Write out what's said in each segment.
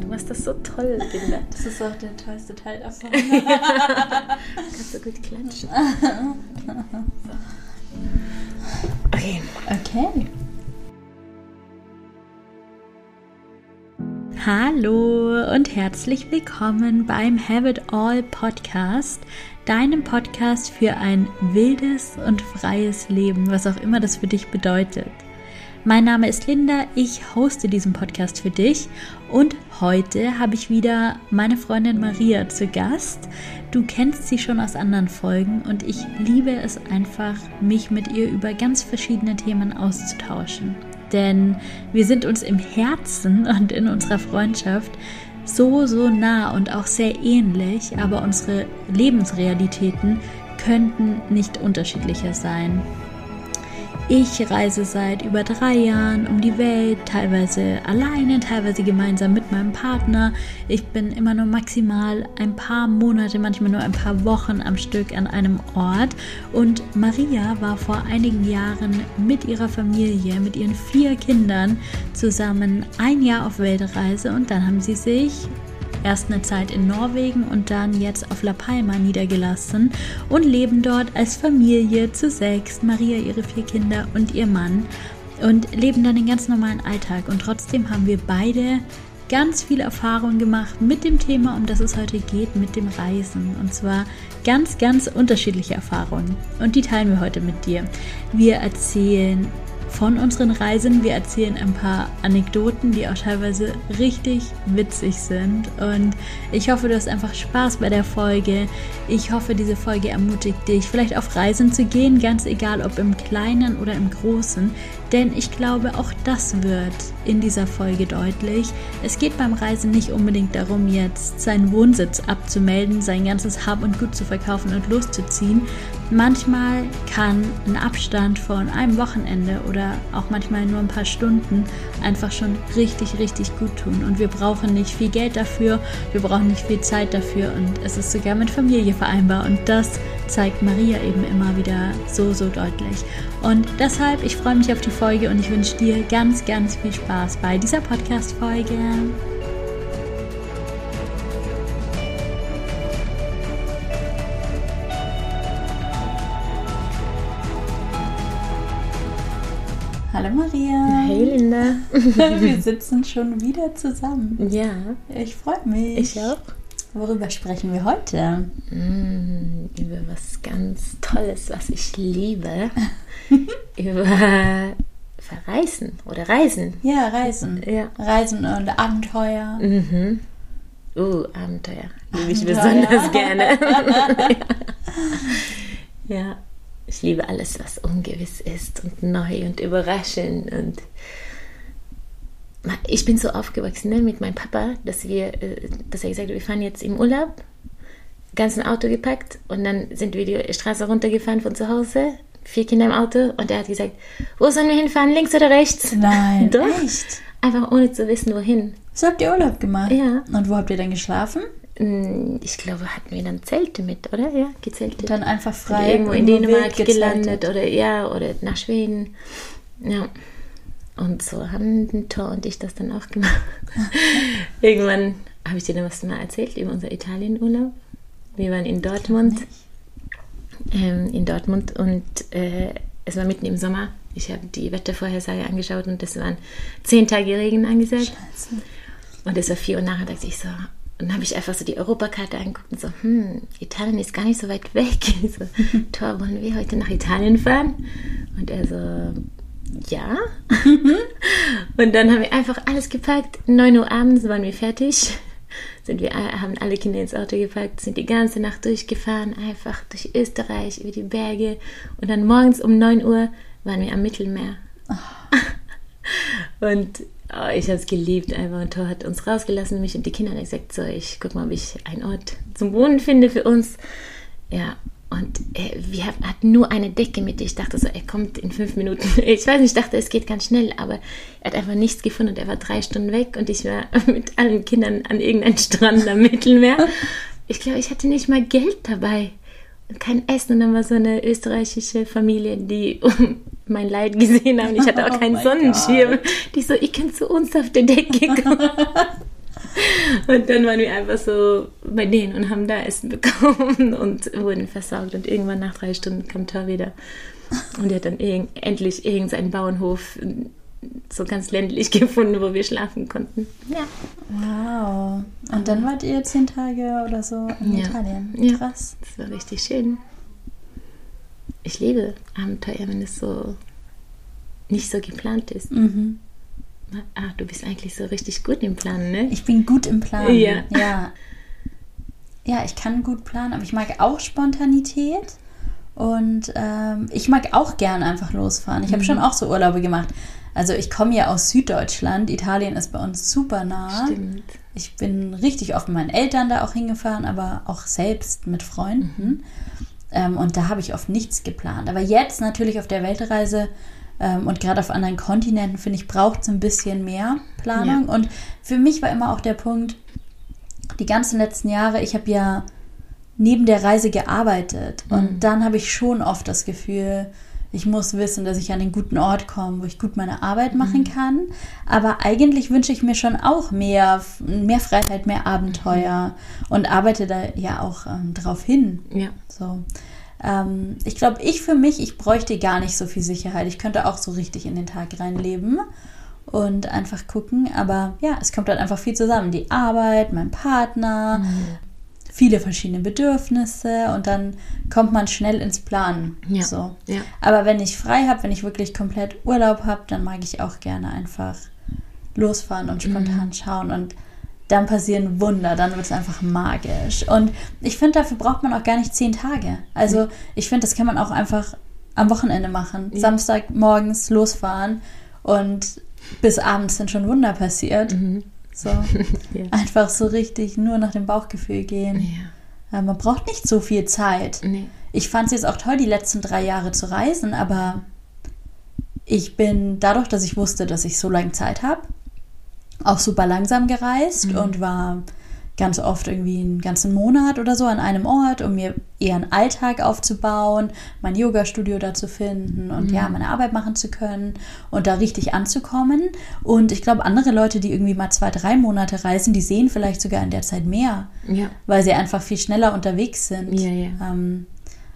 Du machst das so toll, Linda. Das ist auch der tollste Teil davon. Kannst du gut klatschen. Okay. Okay. Hallo und herzlich willkommen beim Have It All Podcast, deinem Podcast für ein wildes und freies Leben, was auch immer das für dich bedeutet. Mein Name ist Linda, ich hoste diesen Podcast für dich und heute habe ich wieder meine Freundin Maria zu Gast. Du kennst sie schon aus anderen Folgen und ich liebe es einfach, mich mit ihr über ganz verschiedene Themen auszutauschen. Denn wir sind uns im Herzen und in unserer Freundschaft so, so nah und auch sehr ähnlich, aber unsere Lebensrealitäten könnten nicht unterschiedlicher sein. Ich reise seit über drei Jahren um die Welt, teilweise alleine, teilweise gemeinsam mit meinem Partner. Ich bin immer nur maximal ein paar Monate, manchmal nur ein paar Wochen am Stück an einem Ort. Und Maria war vor einigen Jahren mit ihrer Familie, mit ihren vier Kindern zusammen ein Jahr auf Weltreise und dann haben sie sich erst eine Zeit in Norwegen und dann jetzt auf La Palma niedergelassen und leben dort als Familie zu sechs, Maria, ihre vier Kinder und ihr Mann und leben dann den ganz normalen Alltag. Und trotzdem haben wir beide ganz viel Erfahrung gemacht mit dem Thema, um das es heute geht, mit dem Reisen. Und zwar ganz, ganz unterschiedliche Erfahrungen. Und die teilen wir heute mit dir. Wir erzählen von unseren Reisen. Wir erzählen ein paar Anekdoten, die auch teilweise richtig witzig sind. Und ich hoffe, du hast einfach Spaß bei der Folge. Ich hoffe, diese Folge ermutigt dich, vielleicht auf Reisen zu gehen, ganz egal ob im Kleinen oder im Großen. Denn ich glaube, auch das wird in dieser Folge deutlich. Es geht beim Reisen nicht unbedingt darum, jetzt seinen Wohnsitz abzumelden, sein ganzes Hab und Gut zu verkaufen und loszuziehen. Manchmal kann ein Abstand von einem Wochenende oder auch manchmal nur ein paar Stunden einfach schon richtig, richtig gut tun. Und wir brauchen nicht viel Geld dafür, wir brauchen nicht viel Zeit dafür und es ist sogar mit Familie vereinbar. Und das zeigt Maria eben immer wieder so, so deutlich. Und deshalb, ich freue mich auf die Folge und ich wünsche dir ganz, ganz viel Spaß bei dieser Podcast-Folge. Wir sitzen schon wieder zusammen. Ja. Ich freue mich. Ich auch. Worüber sprechen wir heute? Mm, über was ganz Tolles, was ich liebe. über Verreisen oder Reisen. Ja, Reisen. Ja. Reisen und Abenteuer. Mhm. Uh, Abenteuer. Liebe ich besonders gerne. ja. Ich liebe alles, was ungewiss ist und neu und überraschend und ich bin so aufgewachsen ne, mit meinem Papa, dass wir, äh, dass er gesagt hat, wir fahren jetzt im Urlaub, ganz ein Auto gepackt und dann sind wir die Straße runtergefahren von zu Hause, vier Kinder im Auto und er hat gesagt, wo sollen wir hinfahren, links oder rechts? Nein, Doch. echt? Einfach ohne zu wissen, wohin. So habt ihr Urlaub gemacht? Ja. Und wo habt ihr dann geschlafen? Hm, Ich glaube, hatten wir dann Zelte mit, oder? Ja, gezeltet. Dann einfach frei. irgendwo in Dänemark gelandet oder ja, oder nach Schweden. Ja. Und so haben Thor und ich das dann auch gemacht. Irgendwann habe ich dir dann was mal erzählt über unser Italienurlaub. Wir waren in Dortmund. Ähm, in Dortmund und äh, es war mitten im Sommer. Ich habe die Wettervorhersage angeschaut und es waren zehn Tage Regen angesagt. Scheiße. Und es war vier Uhr nachher, dachte ich so. Und dann habe ich einfach so die Europakarte angeguckt und so, hm, Italien ist gar nicht so weit weg. Ich so, Tor, wollen wir heute nach Italien fahren? Und er so, ja. und dann haben wir einfach alles gepackt. 9 Uhr abends waren wir fertig. Sind wir, haben alle Kinder ins Auto gepackt, sind die ganze Nacht durchgefahren, einfach durch Österreich, über die Berge. Und dann morgens um 9 Uhr waren wir am Mittelmeer. Und oh, ich habe es geliebt einfach. Und Thor hat uns rausgelassen, mich und die Kinder. Und gesagt, so, ich guck mal, ob ich einen Ort zum Wohnen finde für uns. Ja, und äh, wir hatten nur eine Decke mit. Ich dachte so, er kommt in fünf Minuten. Ich weiß nicht, ich dachte, es geht ganz schnell, aber er hat einfach nichts gefunden und er war drei Stunden weg und ich war mit allen Kindern an irgendeinem Strand am Mittelmeer. Ich glaube, ich hatte nicht mal Geld dabei und kein Essen. Und dann war so eine österreichische Familie, die um mein Leid gesehen haben. Ich hatte auch Oh keinen mein Sonnenschirm. Gott. Die so, ihr könnt zu uns auf der Decke kommen. Und dann waren wir einfach so bei denen und haben da Essen bekommen und wurden versorgt. Und irgendwann nach drei Stunden kam Thor wieder. Und er hat dann irg endlich irgendeinen Bauernhof so ganz ländlich gefunden, wo wir schlafen konnten. Ja. Wow. Und dann wart ihr zehn Tage oder so in Ja. Italien. Ja. Krass. Das war richtig schön. Ich liebe Abenteuer, wenn es so nicht so geplant ist. Mhm. Ah, du bist eigentlich so richtig gut im Planen, ne? Ich bin gut im Planen. Ja. ja. Ja, ich kann gut planen, aber ich mag auch Spontanität. Und ähm, ich mag auch gern einfach losfahren. Ich habe schon auch so Urlaube gemacht. Also ich komme ja aus Süddeutschland. Italien ist bei uns super nah. Stimmt. Ich bin richtig oft mit meinen Eltern da auch hingefahren, aber auch selbst mit Freunden. Ähm, und da habe ich oft nichts geplant. Aber jetzt natürlich auf der Weltreise und gerade auf anderen Kontinenten, finde ich, braucht es ein bisschen mehr Planung. Und für mich war immer auch der Punkt, die ganzen letzten Jahre, ich habe ja neben der Reise gearbeitet. Und dann habe ich schon oft das Gefühl, ich muss wissen, dass ich an einen guten Ort komme, wo ich gut meine Arbeit machen kann. Aber eigentlich wünsche ich mir schon auch mehr, mehr Freiheit, mehr Abenteuer und arbeite da ja auch ähm, drauf hin. Ja. So. Ähm, ich glaube, ich für mich, ich bräuchte gar nicht so viel Sicherheit. Ich könnte auch so richtig in den Tag reinleben und einfach gucken. Aber ja, es kommt dann einfach viel zusammen. Die Arbeit, mein Partner, viele verschiedene Bedürfnisse und dann kommt man schnell ins Planen. Ja. So. Ja. Aber wenn ich frei habe, wenn ich wirklich komplett Urlaub habe, dann mag ich auch gerne einfach losfahren und spontan schauen und dann passieren Wunder, dann wird es einfach magisch. Und ich finde, dafür braucht man auch gar nicht zehn Tage. Also ich finde, das kann man auch einfach am Wochenende machen. Samstag morgens losfahren und bis abends sind schon Wunder passiert. So. Ja. Einfach so richtig nur nach dem Bauchgefühl gehen. Ja. Äh, Man braucht nicht so viel Zeit. Nee. Ich fand es jetzt auch toll, die letzten drei Jahre zu reisen, aber ich bin dadurch, dass ich wusste, dass ich so lange Zeit habe, auch super langsam gereist und war ganz oft irgendwie einen ganzen Monat oder so an einem Ort, um mir eher einen Alltag aufzubauen, mein Yoga-Studio da zu finden und ja, meine Arbeit machen zu können und da richtig anzukommen. Und ich glaube, andere Leute, die irgendwie mal zwei, drei Monate reisen, die sehen vielleicht sogar in der Zeit mehr, Ja. weil sie einfach viel schneller unterwegs sind. Ja, ja. Ähm,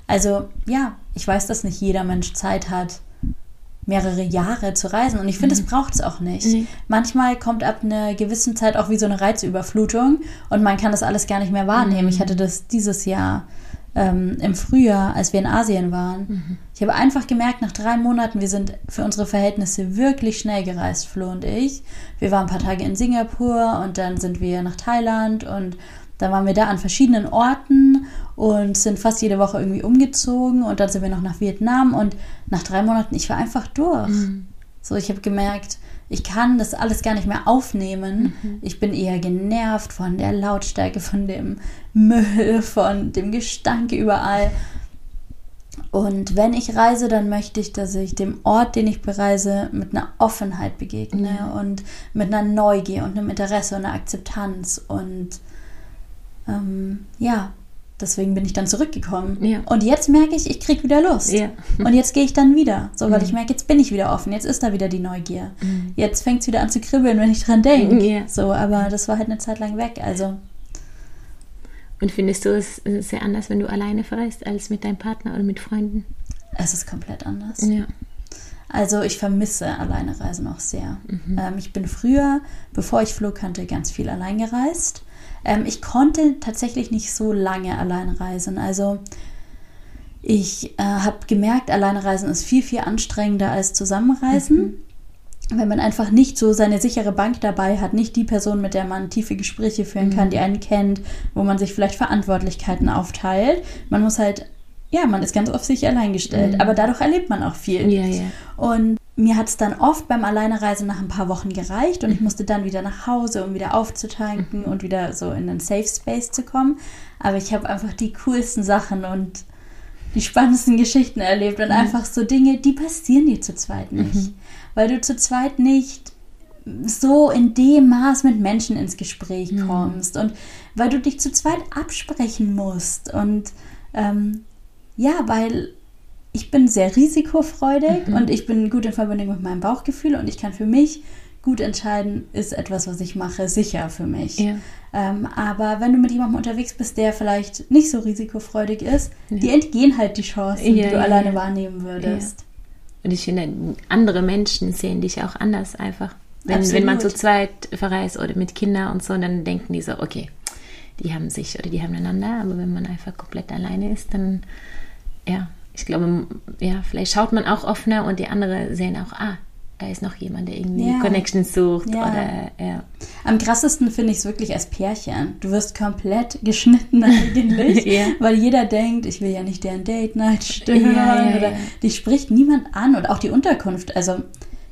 also ja, ich weiß, dass nicht jeder Mensch Zeit hat, mehrere Jahre zu reisen. Und ich finde, es braucht es auch nicht. Nee. Manchmal kommt ab einer gewissen Zeit auch wie so eine Reizüberflutung und man kann das alles gar nicht mehr wahrnehmen. Ich hatte das dieses Jahr ähm, im Frühjahr, als wir in Asien waren. Ich habe einfach gemerkt, nach drei Monaten, wir sind für unsere Verhältnisse wirklich schnell gereist, Flo und ich. Wir waren ein paar Tage in Singapur und dann sind wir nach Thailand und dann waren wir da an verschiedenen Orten und sind fast jede Woche irgendwie umgezogen und dann sind wir noch nach Vietnam und nach drei Monaten, ich war einfach durch. So, ich habe gemerkt, ich kann das alles gar nicht mehr aufnehmen. Ich bin eher genervt von der Lautstärke, von dem Müll, von dem Gestank überall. Und wenn ich reise, dann möchte ich, dass ich dem Ort, den ich bereise, mit einer Offenheit begegne und mit einer Neugier und einem Interesse und einer Akzeptanz. Und ähm, ja, deswegen bin ich dann zurückgekommen. Ja. Und jetzt merke ich, ich kriege wieder Lust. Ja. Und jetzt gehe ich dann wieder. So, weil ich merke, jetzt bin ich wieder offen. Jetzt ist da wieder die Neugier. Jetzt fängt es wieder an zu kribbeln, wenn ich dran denke. Ja. So, aber das war halt eine Zeit lang weg. Also, Und findest du es äh, sehr anders, wenn du alleine verreist, als mit deinem Partner oder mit Freunden? es ist komplett anders. Ja. Also ich vermisse alleine Reisen auch sehr. Ähm, ich bin früher, bevor ich Flo kannte, ganz viel allein gereist. Ähm, ich konnte tatsächlich nicht so lange allein reisen. Also ich äh, habe gemerkt, alleine reisen ist viel, viel anstrengender als zusammenreisen. Wenn man einfach nicht so seine sichere Bank dabei hat, nicht die Person, mit der man tiefe Gespräche führen kann, die einen kennt, wo man sich vielleicht Verantwortlichkeiten aufteilt. Man muss halt, ja, man ist ganz auf sich allein gestellt. Aber dadurch erlebt man auch viel. Ja, ja. Und mir hat es dann oft beim Alleinereisen nach ein paar Wochen gereicht und ich musste dann wieder nach Hause, um wieder aufzutanken und wieder so in einen Safe Space zu kommen. Aber ich habe einfach die coolsten Sachen und die spannendsten Geschichten erlebt und einfach so Dinge, die passieren dir zu zweit nicht. Weil du zu zweit nicht so in dem Maß mit Menschen ins Gespräch kommst und weil du dich zu zweit absprechen musst und ähm, ja, weil ich bin sehr risikofreudig und ich bin gut in Verbindung mit meinem Bauchgefühl und ich kann für mich gut entscheiden, ist etwas, was ich mache, sicher für mich. Ja. Ähm, aber wenn du mit jemandem unterwegs bist, der vielleicht nicht so risikofreudig ist, ja. die entgehen halt die Chancen, ja, die du alleine wahrnehmen würdest. Und ich finde, andere Menschen sehen dich auch anders einfach. Wenn, wenn man zu zweit verreist oder mit Kindern und so, dann denken die so, okay, die haben sich oder die haben einander, aber wenn man einfach komplett alleine ist, dann, ja, ich glaube, ja, vielleicht schaut man auch offener und die anderen sehen auch, ah, da ist noch jemand, der irgendwie ja. Connections sucht. Ja. Oder, ja. Am krassesten finde ich es wirklich als Pärchen. Du wirst komplett geschnitten eigentlich, ja. weil jeder denkt, ich will ja nicht deren Date-Night stören oder die spricht niemand an und auch die Unterkunft. Also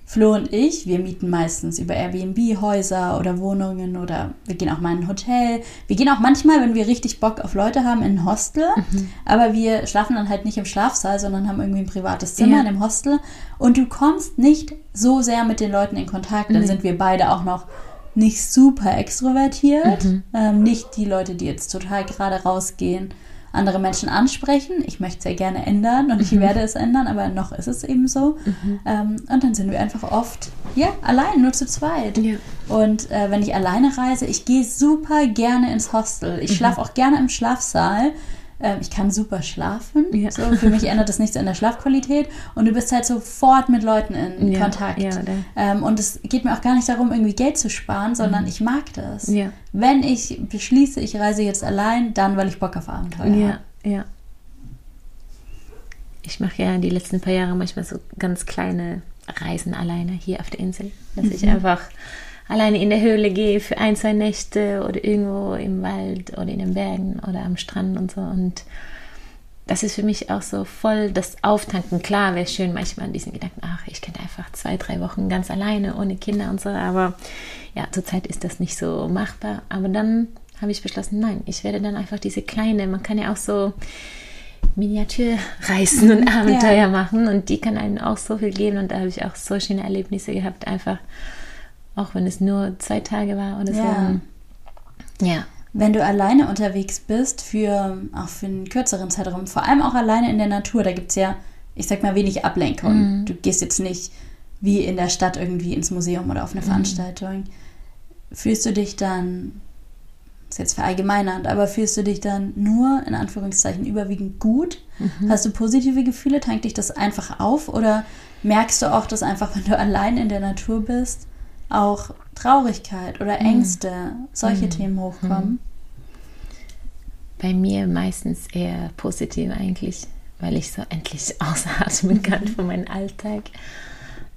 Flo und ich, wir mieten meistens über Airbnb Häuser oder Wohnungen oder wir gehen auch mal in ein Hotel. Wir gehen auch manchmal, wenn wir richtig Bock auf Leute haben, in ein Hostel. Mhm. Aber wir schlafen dann halt nicht im Schlafsaal, sondern haben irgendwie ein privates Zimmer ja. in dem Hostel. Und du kommst nicht so sehr mit den Leuten in Kontakt. Dann mhm. sind wir beide auch noch nicht super extrovertiert. Mhm. Ähm, nicht die Leute, die jetzt total gerade rausgehen andere Menschen ansprechen. Ich möchte es ja gerne ändern und ich mhm. werde es ändern, aber noch ist es eben so. Mhm. Ähm, und dann sind wir einfach oft, ja, allein, nur zu zweit. Ja. Und äh, wenn ich alleine reise, ich gehe super gerne ins Hostel. Ich mhm. schlafe auch gerne im Schlafsaal, ich kann super schlafen. Ja. So, für mich ändert das nichts an der Schlafqualität. Und du bist halt sofort mit Leuten in ja, Kontakt. Ja, ähm, und es geht mir auch gar nicht darum, irgendwie Geld zu sparen, sondern mhm. ich mag das. Wenn ich beschließe, ich reise jetzt allein, dann, weil ich Bock auf Abenteuer habe. Ja, Ich mache ja die letzten paar Jahre manchmal so ganz kleine Reisen alleine hier auf der Insel. Dass mhm. ich einfach alleine in der Höhle gehe für ein, zwei Nächte oder irgendwo im Wald oder in den Bergen oder am Strand und so. Und das ist für mich auch so voll das Auftanken. Klar wäre schön manchmal an diesen Gedanken, ach, ich könnte einfach zwei, drei Wochen ganz alleine, ohne Kinder und so. Aber ja, zurzeit ist das nicht so machbar. Aber dann habe ich beschlossen, nein, ich werde dann einfach diese kleine, man kann ja auch so Miniaturreisen und Abenteuer ja. machen und die kann einem auch so viel geben und da habe ich auch so schöne Erlebnisse gehabt, einfach auch wenn es nur zwei Tage war oder ja. so. Ja. Wenn du alleine unterwegs bist, für auch für einen kürzeren Zeitraum, vor allem auch alleine in der Natur, da gibt es ja, ich sag mal, wenig Ablenkung. Mhm. Du gehst jetzt nicht wie in der Stadt irgendwie ins Museum oder auf eine mhm. Veranstaltung. Fühlst du dich dann, das ist jetzt verallgemeinernd, aber fühlst du dich dann nur in Anführungszeichen überwiegend gut? Mhm. Hast du positive Gefühle? Tankt dich das einfach auf? Oder merkst du auch, dass einfach, wenn du allein in der Natur bist, auch Traurigkeit oder mhm. Ängste, mhm. solche mhm. Themen hochkommen? Mhm. Bei mir meistens eher positiv eigentlich, weil ich so endlich ausatmen kann von meinem Alltag.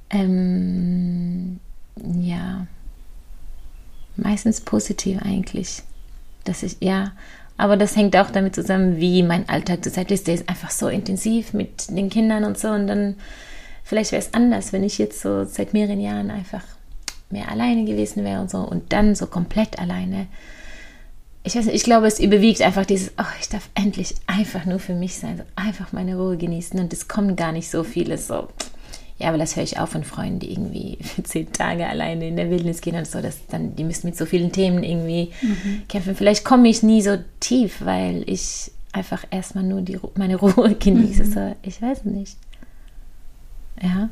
Ähm, ja, meistens positiv eigentlich. Dass ich, ja, aber das hängt auch damit zusammen, wie mein Alltag zurzeit ist. Der ist einfach so intensiv mit den Kindern und so. Und dann, vielleicht wäre es anders, wenn ich jetzt so seit mehreren Jahren einfach mehr alleine gewesen wäre und so und dann so komplett alleine. Ich weiß nicht, ich glaube, es überwiegt einfach dieses, oh, ich darf endlich einfach nur für mich sein, so einfach meine Ruhe genießen und es kommt gar nicht so vieles so. Ja, aber das höre ich auch von Freunden, die irgendwie für zehn Tage alleine in der Wildnis gehen und so, dass dann, die müssen mit so vielen Themen irgendwie mhm. kämpfen. Vielleicht komme ich nie so tief, weil ich einfach erstmal nur die, meine Ruhe genieße. Mhm. So, ich weiß nicht. Ja.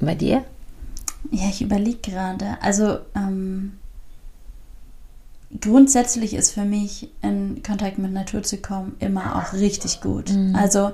Bei dir? Ja, ich überlege gerade. Also ähm, grundsätzlich ist für mich in Kontakt mit Natur zu kommen immer auch richtig gut. Mhm. Also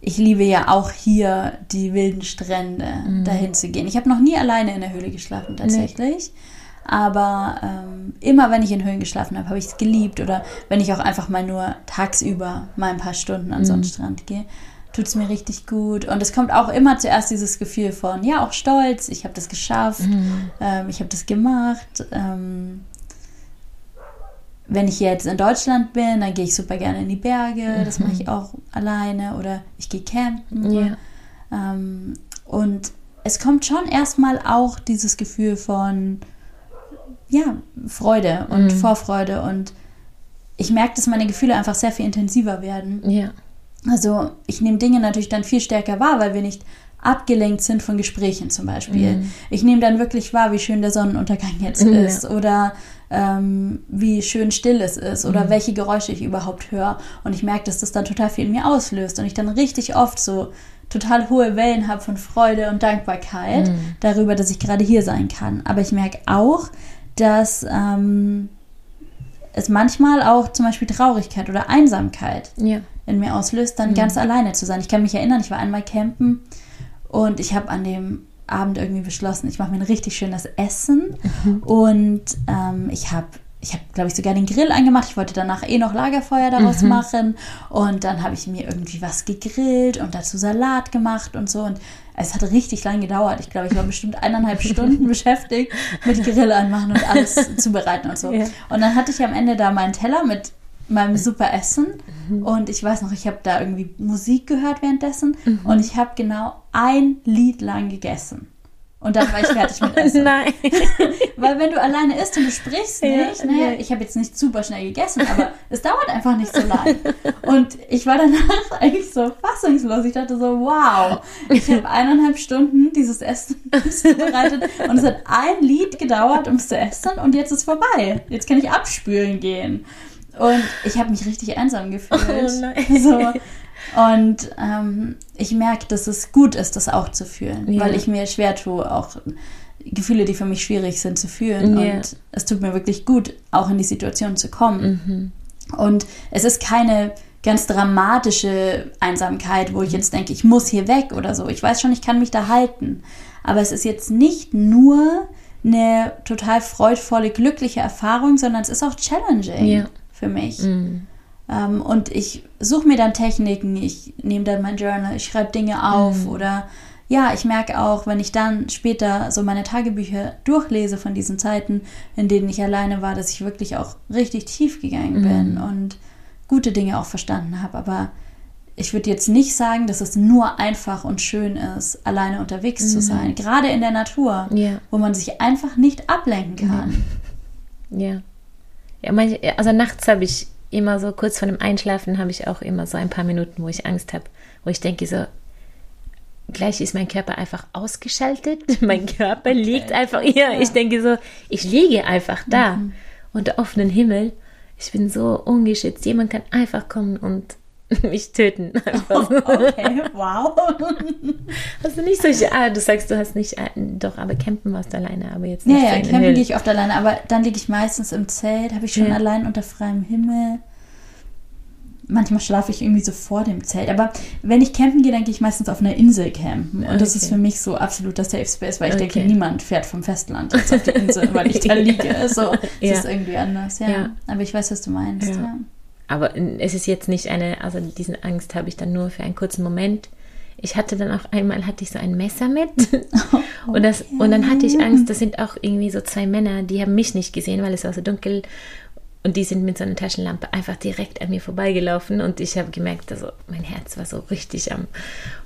ich liebe ja auch hier die wilden Strände, mhm. dahin zu gehen. Ich habe noch nie alleine in der Höhle geschlafen tatsächlich. Nee. Aber ähm, immer wenn ich in Höhlen geschlafen habe, habe ich es geliebt. Oder wenn ich auch einfach mal nur tagsüber mal ein paar Stunden an mhm. so einen Strand gehe tut es mir richtig gut. Und es kommt auch immer zuerst dieses Gefühl von, ja, auch Stolz, ich habe das geschafft, mhm. ähm, ich habe das gemacht. Ähm, wenn ich jetzt in Deutschland bin, dann gehe ich super gerne in die Berge, mhm. das mache ich auch alleine oder ich gehe campen. Ja. Ähm, und es kommt schon erstmal auch dieses Gefühl von, ja, Freude und mhm. Vorfreude und ich merke, dass meine Gefühle einfach sehr viel intensiver werden. Ja. Also ich nehme Dinge natürlich dann viel stärker wahr, weil wir nicht abgelenkt sind von Gesprächen zum Beispiel. Mhm. Ich nehme dann wirklich wahr, wie schön der Sonnenuntergang jetzt mhm. ist oder ähm, wie schön still es ist oder mhm. welche Geräusche ich überhaupt höre. Und ich merke, dass das dann total viel in mir auslöst und ich dann richtig oft so total hohe Wellen habe von Freude und Dankbarkeit Mhm. darüber, dass ich gerade hier sein kann. Aber ich merke auch, dass ähm, es manchmal auch zum Beispiel Traurigkeit oder Einsamkeit Ja. in mir auslöst, dann ganz alleine zu sein. Ich kann mich erinnern, ich war einmal campen und ich habe an dem Abend irgendwie beschlossen, ich mache mir ein richtig schönes Essen und ähm, ich habe ich habe, glaube ich, sogar den Grill angemacht. Ich wollte danach eh noch Lagerfeuer daraus machen. Und dann habe ich mir irgendwie was gegrillt und dazu Salat gemacht und so. Und es hat richtig lang gedauert. Ich glaube, ich war bestimmt eineinhalb Stunden beschäftigt mit Grill anmachen und alles zubereiten und so. Ja. Und dann hatte ich am Ende da meinen Teller mit meinem super Essen. Und ich weiß noch, ich habe da irgendwie Musik gehört währenddessen. Und ich habe genau ein Lied lang gegessen. Und dann war ich fertig mit Essen. Nein. Weil wenn du alleine isst und du sprichst Ja, nicht, ne, ja. ich habe jetzt nicht super schnell gegessen, aber es dauert einfach nicht so lang. Und ich war danach eigentlich so fassungslos. Ich dachte so, wow, ich habe eineinhalb Stunden dieses Essen zubereitet und es hat ein Lied gedauert, um es zu essen und jetzt ist vorbei. Jetzt kann ich abspülen gehen. Und ich habe mich richtig einsam gefühlt. Oh nein. So. Und ähm, ich merke, dass es gut ist, das auch zu fühlen, Ja. weil ich mir schwer tue, auch Gefühle, die für mich schwierig sind, zu fühlen. Ja. Und es tut mir wirklich gut, auch in die Situation zu kommen. Und es ist keine ganz dramatische Einsamkeit, wo ich jetzt denke, ich muss hier weg oder so. Ich weiß schon, ich kann mich da halten. Aber es ist jetzt nicht nur eine total freudvolle, glückliche Erfahrung, sondern es ist auch challenging Ja. für mich. Mhm. Ähm, und ich suche mir dann Techniken, ich nehme dann mein Journal, ich schreibe Dinge auf oder ja, ich merke auch, wenn ich dann später so meine Tagebücher durchlese von diesen Zeiten, in denen ich alleine war, dass ich wirklich auch richtig tief gegangen bin und gute Dinge auch verstanden habe. Aber ich würde jetzt nicht sagen, dass es nur einfach und schön ist, alleine unterwegs zu sein, gerade in der Natur, Ja. wo man sich einfach nicht ablenken kann. Ja. Ja, manche, also nachts habe ich immer so kurz vor dem Einschlafen habe ich auch immer so ein paar Minuten, wo ich Angst habe, wo ich denke so, gleich ist mein Körper einfach ausgeschaltet. Mein Körper liegt einfach hier. Ich denke so, ich liege einfach da unter offenen Himmel. Ich bin so ungeschützt. Jemand kann einfach kommen und mich töten. So. Okay, wow. Hast du nicht solche, ah, du sagst, du hast nicht, ah, doch, aber campen warst du alleine, aber jetzt Ja, nicht. ja, den campen gehe ich oft alleine, aber dann liege ich meistens im Zelt, habe ich schon Ja. allein unter freiem Himmel. Manchmal schlafe ich irgendwie so vor dem Zelt. Aber wenn ich campen gehe, dann gehe ich meistens auf einer Insel campen. Und das Okay. ist für mich so absoluter Safe Space, weil ich denke, Okay. niemand fährt vom Festland jetzt auf die Insel, weil ich da liege. So, es Ja. ist irgendwie anders, ja. Ja. Aber ich weiß, was du meinst, Ja. Aber es ist jetzt nicht eine, also diese Angst habe ich dann nur für einen kurzen Moment. Ich hatte dann auch einmal hatte ich so ein Messer mit und das und dann hatte ich Angst. Das sind auch irgendwie so zwei Männer, die haben mich nicht gesehen, weil es war so dunkel und die sind mit so einer Taschenlampe einfach direkt an mir vorbeigelaufen und ich habe gemerkt, also mein Herz war so richtig am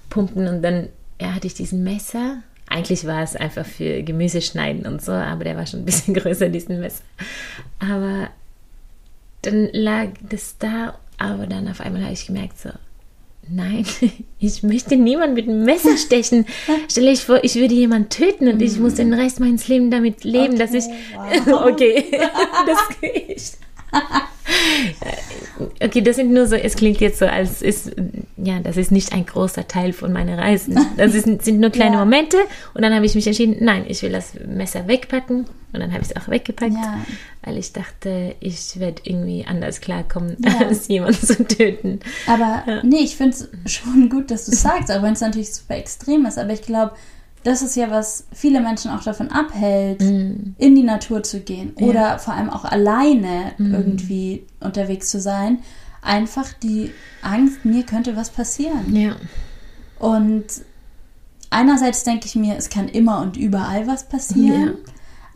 Pumpen und dann ja, hatte ich diesen Messer. Eigentlich war es einfach für Gemüse schneiden und so, aber der war schon ein bisschen größer, diesen Messer. Aber dann lag das da, aber dann auf einmal habe ich gemerkt, so, nein, ich möchte niemand mit einem Messer stechen. Stell dich vor, ich würde jemanden töten und ich muss den Rest meines Lebens damit leben, dass ich. wow. Okay, das ich. Okay, das sind nur so, es klingt jetzt so, als ist, ja, das ist nicht ein großer Teil von meiner Reisen. Das ist, sind nur kleine Ja. Momente und dann habe ich mich entschieden, nein, ich will das Messer wegpacken und dann habe ich es auch weggepackt, Ja. weil ich dachte, ich werde irgendwie anders klarkommen, Ja. als jemanden zu töten. Aber nee, ich finde es schon gut, dass du es sagst, auch wenn es natürlich super extrem ist. Aber ich glaube, das ist ja, was viele Menschen auch davon abhält, in die Natur zu gehen oder vor allem auch alleine irgendwie unterwegs zu sein. Einfach die Angst, mir könnte was passieren. Ja. Und einerseits denke ich mir, es kann immer und überall was passieren. Ja.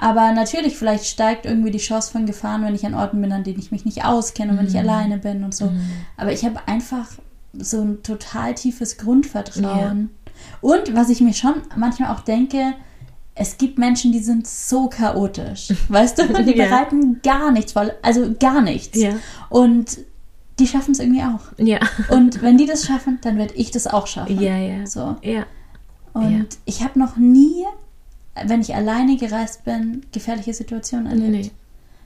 Aber natürlich, vielleicht steigt irgendwie die Chance von Gefahren, wenn ich an Orten bin, an denen ich mich nicht auskenne und wenn ich Mhm. alleine bin und so. Aber ich habe einfach so ein total tiefes Grundvertrauen. Und was ich mir schon manchmal auch denke, es gibt Menschen, die sind so chaotisch. Weißt du, die Ja. bereiten gar nichts vor, also gar nichts. Ja. Und die schaffen es irgendwie auch. Ja. Und wenn die das schaffen, dann werde ich das auch schaffen. Ja, ja. So. Ja. Und Ja. ich habe noch nie, wenn ich alleine gereist bin, gefährliche Situationen erlebt. Nee.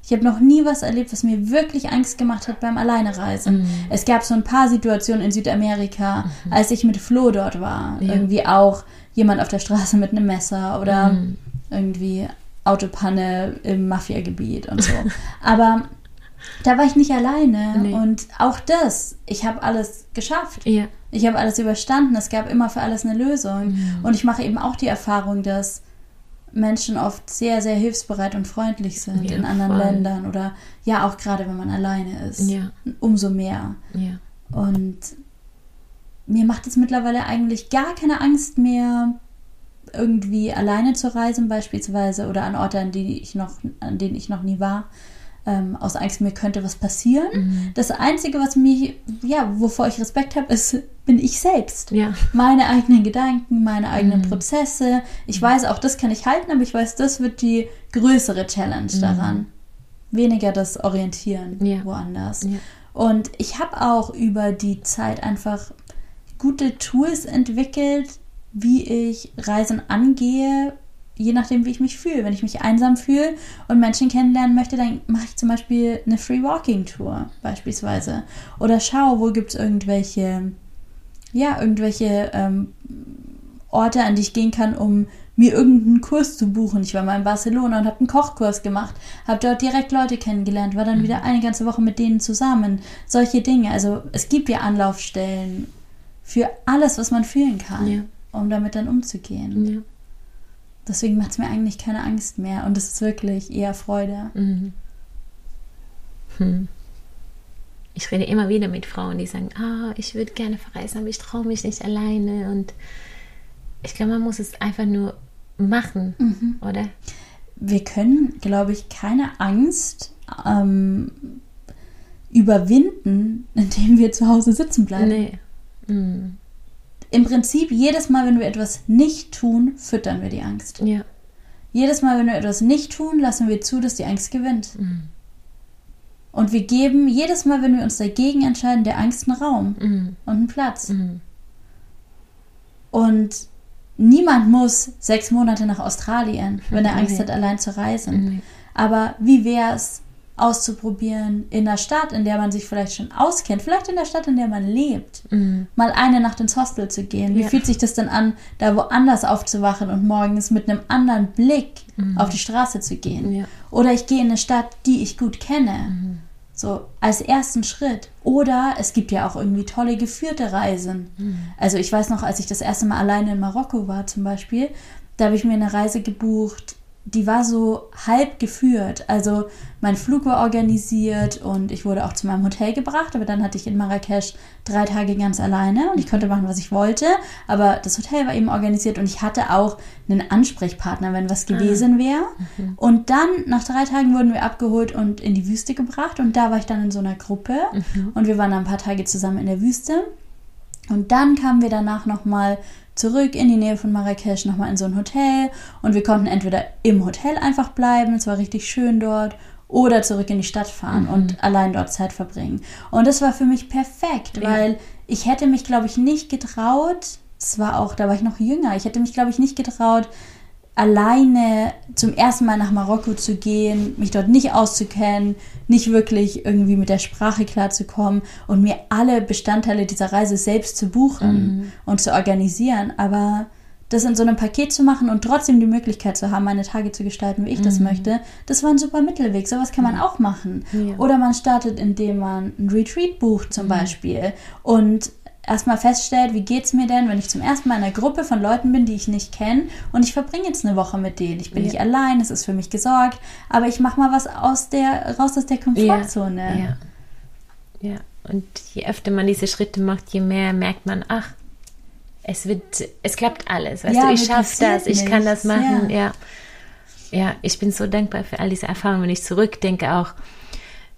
Ich habe noch nie was erlebt, was mir wirklich Angst gemacht hat beim Alleinereisen. Mhm. Es gab so ein paar Situationen in Südamerika, Mhm. als ich mit Flo dort war. Irgendwie auch jemand auf der Straße mit einem Messer oder Mhm. irgendwie Autopanne im Mafiagebiet und so. Aber da war ich nicht alleine. Nee. Und auch das, ich habe alles geschafft. Ja. Ich habe alles überstanden. Es gab immer für alles eine Lösung. Mhm. Und ich mache eben auch die Erfahrung, dass Menschen oft sehr, sehr hilfsbereit und freundlich sind Ja, in anderen voll. Ländern oder ja auch gerade, wenn man alleine ist. Ja. Umso mehr. Ja. Und mir macht es mittlerweile eigentlich gar keine Angst mehr, irgendwie alleine zu reisen beispielsweise oder an Orte, an, die ich noch, an denen ich noch nie war. Ähm, aus Angst, mir könnte was passieren. Mhm. Das Einzige, was mich, ja, wovor ich Respekt habe, ist, bin ich selbst. Ja. Meine eigenen Gedanken, meine eigenen Mhm. Prozesse. Ich weiß, auch das kann ich halten, aber ich weiß, das wird die größere Challenge daran. Weniger das Orientieren Mhm. Ja. woanders. Ja. Und ich habe auch über die Zeit einfach gute Tools entwickelt, wie ich Reisen angehe, je nachdem, wie ich mich fühle. Wenn ich mich einsam fühle und Menschen kennenlernen möchte, dann mache ich zum Beispiel eine Free Walking Tour beispielsweise. Oder schaue, wo gibt es irgendwelche, ja, irgendwelche ähm, Orte, an die ich gehen kann, um mir irgendeinen Kurs zu buchen. Ich war mal in Barcelona und habe einen Kochkurs gemacht, habe dort direkt Leute kennengelernt, war dann wieder eine ganze Woche mit denen zusammen. Solche Dinge. Also es gibt ja Anlaufstellen für alles, was man fühlen kann, Ja. um damit dann umzugehen. Ja. Deswegen macht es mir eigentlich keine Angst mehr und es ist wirklich eher Freude. Mhm. Hm. Ich rede immer wieder mit Frauen, die sagen, ah, ich würde gerne verreisen, aber ich traue mich nicht alleine. Und ich glaube, man muss es einfach nur machen, Mhm. oder? Wir können, glaube ich, keine Angst ähm, überwinden, indem wir zu Hause sitzen bleiben. Nee. Mhm. Im Prinzip, jedes Mal, wenn wir etwas nicht tun, füttern wir die Angst. Ja. Jedes Mal, wenn wir etwas nicht tun, lassen wir zu, dass die Angst gewinnt. Mhm. Und wir geben jedes Mal, wenn wir uns dagegen entscheiden, der Angst einen Raum Mhm. und einen Platz. Mhm. Und niemand muss sechs Monate nach Australien, wenn er Angst hat, allein zu reisen. Aber wie wäre es, auszuprobieren in der Stadt, in der man sich vielleicht schon auskennt, vielleicht in der Stadt, in der man lebt, Mhm. mal eine Nacht ins Hostel zu gehen? Wie Ja. fühlt sich das denn an, da woanders aufzuwachen und morgens mit einem anderen Blick auf die Straße zu gehen? Mhm. Ja. Oder ich gehe in eine Stadt, die ich gut kenne. Mhm. So als ersten Schritt. Oder es gibt ja auch irgendwie tolle geführte Reisen. Mhm. Also ich weiß noch, als ich das erste Mal alleine in Marokko war zum Beispiel, da habe ich mir eine Reise gebucht, die war so halb geführt. Also mein Flug war organisiert und ich wurde auch zu meinem Hotel gebracht, aber dann hatte ich in Marrakesch drei Tage ganz alleine und ich konnte machen, was ich wollte. Aber das Hotel war eben organisiert und ich hatte auch einen Ansprechpartner, wenn was gewesen wäre. Und dann nach drei Tagen wurden wir abgeholt und in die Wüste gebracht und da war ich dann in so einer Gruppe und wir waren dann ein paar Tage zusammen in der Wüste. Und dann kamen wir danach nochmal zurück in die Nähe von Marrakesch, nochmal in so ein Hotel. Und wir konnten entweder im Hotel einfach bleiben, es war richtig schön dort, oder zurück in die Stadt fahren und allein dort Zeit verbringen. Und das war für mich perfekt, Ja. weil ich hätte mich, glaube ich, nicht getraut, es war auch, da war ich noch jünger, ich hätte mich, glaube ich, nicht getraut, alleine zum ersten Mal nach Marokko zu gehen, mich dort nicht auszukennen, nicht wirklich irgendwie mit der Sprache klarzukommen und mir alle Bestandteile dieser Reise selbst zu buchen und zu organisieren. Aber das in so einem Paket zu machen und trotzdem die Möglichkeit zu haben, meine Tage zu gestalten, wie ich das möchte, das war ein super Mittelweg. Sowas kann man auch machen. Ja. Oder man startet, indem man ein Retreat bucht zum Beispiel und erstmal feststellt, wie geht's mir denn, wenn ich zum ersten Mal in einer Gruppe von Leuten bin, die ich nicht kenne und ich verbringe jetzt eine Woche mit denen. Ich bin Ja. nicht allein, es ist für mich gesorgt, aber ich mache mal was aus der raus aus der Komfortzone. Ja. ja. Und je öfter man diese Schritte macht, je mehr merkt man, ach, es wird, es klappt alles. Weißt Ja, du, ich schaffe das, ich kann das machen. ja. Ja. ja. ich bin so dankbar für all diese Erfahrungen. Wenn ich zurückdenke, auch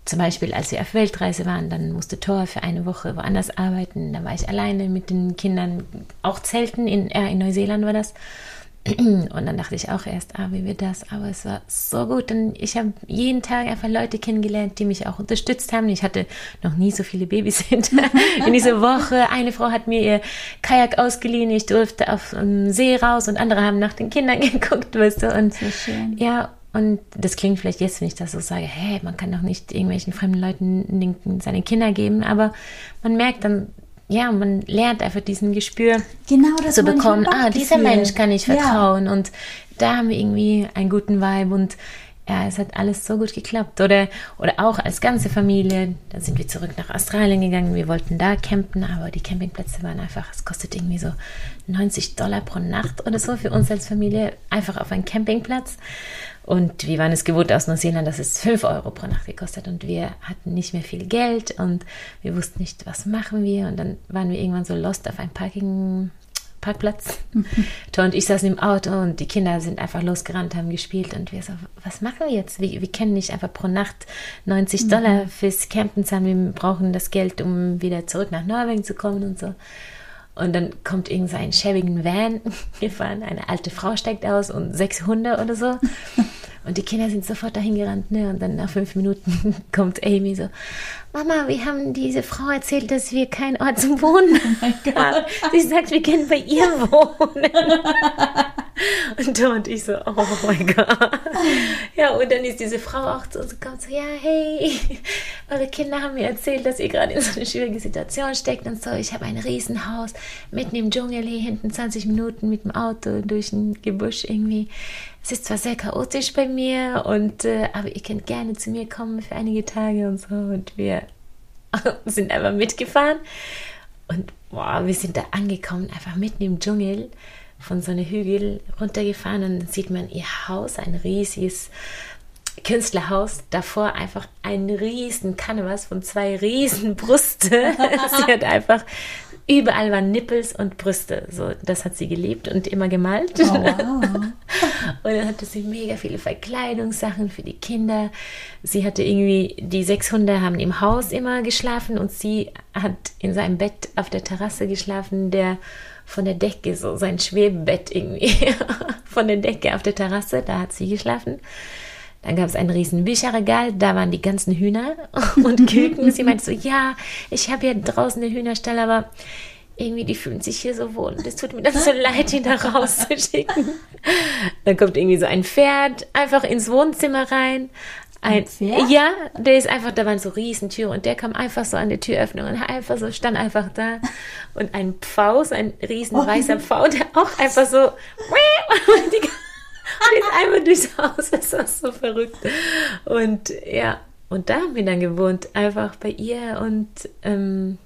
zum Beispiel, als wir auf Weltreise waren, dann musste Thor für eine Woche woanders arbeiten. Da war ich alleine mit den Kindern, auch zelten, in, äh, in Neuseeland war das. Und dann dachte ich auch erst, ah, wie wird das? Aber es war so gut. Und ich habe jeden Tag einfach Leute kennengelernt, die mich auch unterstützt haben. Ich hatte noch nie so viele Babysitter in dieser Woche. Eine Frau hat mir ihr Kajak ausgeliehen. Ich durfte auf dem See raus und andere haben nach den Kindern geguckt, weißt du. Und So schön. ja, Und das klingt vielleicht jetzt, wenn ich das so sage, hey, man kann doch nicht irgendwelchen fremden Leuten seine Kinder geben, aber man merkt dann, ja, man lernt einfach diesen Gespür genau das zu bekommen. Ah, dieser Mensch kann ich vertrauen ja. und da haben wir irgendwie einen guten Vibe und ja, es hat alles so gut geklappt. Oder, oder auch als ganze Familie, da sind wir zurück nach Australien gegangen. Wir wollten da campen, aber die Campingplätze waren einfach, es kostet irgendwie so 90 Dollar pro Nacht oder so für uns als Familie, einfach auf einen Campingplatz. Und wir waren es gewohnt aus Neuseeland, dass es 5 Euro pro Nacht gekostet und wir hatten nicht mehr viel Geld und wir wussten nicht, was machen wir. Und dann waren wir irgendwann so lost auf einem Parking, Parkplatz. Tor und ich saßen im Auto und die Kinder sind einfach losgerannt, haben gespielt und wir so, was machen wir jetzt? Wir, wir können nicht einfach pro Nacht 90 mhm. Dollar fürs Campen zahlen, wir brauchen das Geld, um wieder zurück nach Norwegen zu kommen und so. Und dann kommt irgend so ein schäbigen Van gefahren, eine alte Frau steigt aus und sechs Hunde oder so. Und die Kinder sind sofort dahin gerannt, ne? Und dann nach fünf Minuten kommt Amy so, Mama, wir haben diese Frau erzählt, dass wir keinen Ort zum Wohnen oh haben. Sie sagt, wir können bei ihr wohnen. Und da und ich so, oh mein Gott. Ja, und dann ist diese Frau auch so, so kommt so, ja, hey, eure Kinder haben mir erzählt, dass ihr gerade in so eine schwierige Situation steckt und so. Ich habe ein Riesenhaus mitten im Dschungel hier hinten 20 Minuten mit dem Auto durch ein Gebüsch irgendwie. Es ist zwar sehr chaotisch bei mir und äh, aber ihr könnt gerne zu mir kommen für einige Tage und so und wir sind einfach mitgefahren und boah, wir sind da angekommen, einfach mitten im Dschungel von so einem Hügel runtergefahren und dann sieht man ihr Haus, ein riesiges Künstlerhaus, davor einfach ein riesen Canvas von zwei riesen Brüste. sie hat einfach überall waren Nippels und Brüste. So, das hat sie geliebt und immer gemalt. Oh, wow. und dann hatte sie mega viele Verkleidungssachen für die Kinder. Sie hatte irgendwie, die sechs Hunde haben im Haus immer geschlafen und sie hat in seinem Bett auf der Terrasse geschlafen, der von der Decke, so sein Schwebebett irgendwie, von der Decke auf der Terrasse, da hat sie geschlafen. Dann gab es ein riesen Bücherregal, da waren die ganzen Hühner und Küken. sie meinte so, ja, ich habe ja draußen eine Hühnerstelle, aber irgendwie, die fühlen sich hier so wohl. Es tut mir dann so leid, die da rauszuschicken. Dann kommt irgendwie so ein Pferd einfach ins Wohnzimmer rein. Ein, Pferd? Ja, der ist einfach, da waren so Riesentüren und der kam einfach so an die Türöffnung und einfach so, stand einfach da. Und ein Pfau, so ein riesen oh. weißer Pfau, der auch einfach so, und die, ist einfach durchs Haus. Das war so verrückt. Und ja, und da haben wir dann gewohnt, einfach bei ihr. Und ähm,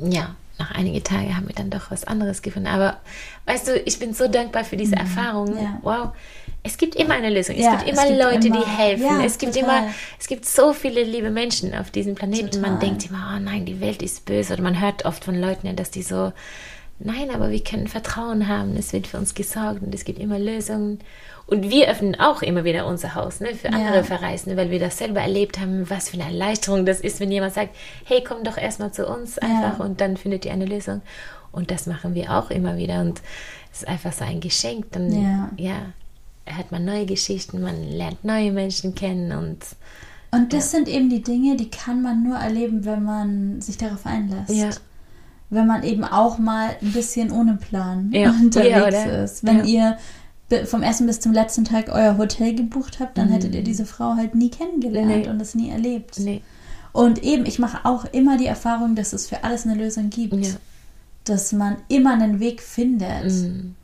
ja, nach einigen Tagen haben wir dann doch was anderes gefunden. Aber weißt du, ich bin so dankbar für diese mhm. Erfahrung. Ja. Wow. Es gibt immer eine Lösung. Es ja, gibt immer es gibt Leute, immer, die helfen. Ja, es gibt total. immer, es gibt so viele liebe Menschen auf diesem Planeten. Total. Man denkt immer, oh nein, die Welt ist böse. Oder man hört oft von Leuten, dass die so Nein, aber wir können Vertrauen haben, es wird für uns gesorgt und es gibt immer Lösungen. Und wir öffnen auch immer wieder unser Haus ne, für andere ja. Verreisende, weil wir das selber erlebt haben, was für eine Erleichterung das ist, wenn jemand sagt, hey, komm doch erstmal zu uns einfach und dann findet ihr eine Lösung. Und das machen wir auch immer wieder und es ist einfach so ein Geschenk. Dann ja. Hört man neue Geschichten, man lernt neue Menschen kennen und und das ja. sind eben die Dinge, die kann man nur erleben, wenn man sich darauf einlässt. Ja wenn man eben auch mal ein bisschen ohne Plan ja. unterwegs ja, ist. Wenn ihr vom ersten bis zum letzten Tag euer Hotel gebucht habt, dann mhm. hättet ihr diese Frau halt nie kennengelernt nee. und es nie erlebt. Nee. Und eben, ich mache auch immer die Erfahrung, dass es für alles eine Lösung gibt. Ja. Dass man immer einen Weg findet. Mhm.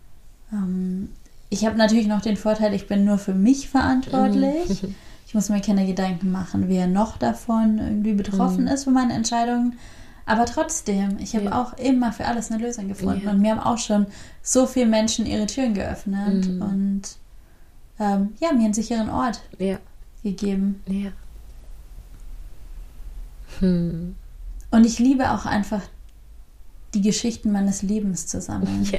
Ähm, ich habe natürlich noch den Vorteil, ich bin nur für mich verantwortlich. Mhm. Ich muss mir keine Gedanken machen, wer noch davon irgendwie betroffen mhm. ist von meinen Entscheidungen. Aber trotzdem, ich habe ja. auch immer für alles eine Lösung gefunden. Ja. Und mir haben auch schon so viele Menschen ihre Türen geöffnet mhm. und ähm, ja, mir einen sicheren Ort ja. gegeben. Ja. Hm. Und ich liebe auch einfach die Geschichten meines Lebens zu sammeln. Ja.